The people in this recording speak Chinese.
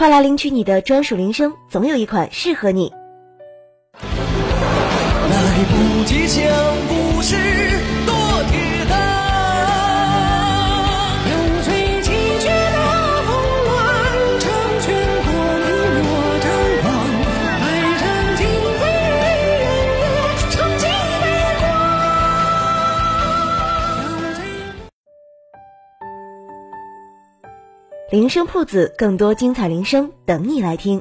快来领取你的专属铃声，总有一款适合你。来不及铃声铺子，更多精彩铃声等你来听。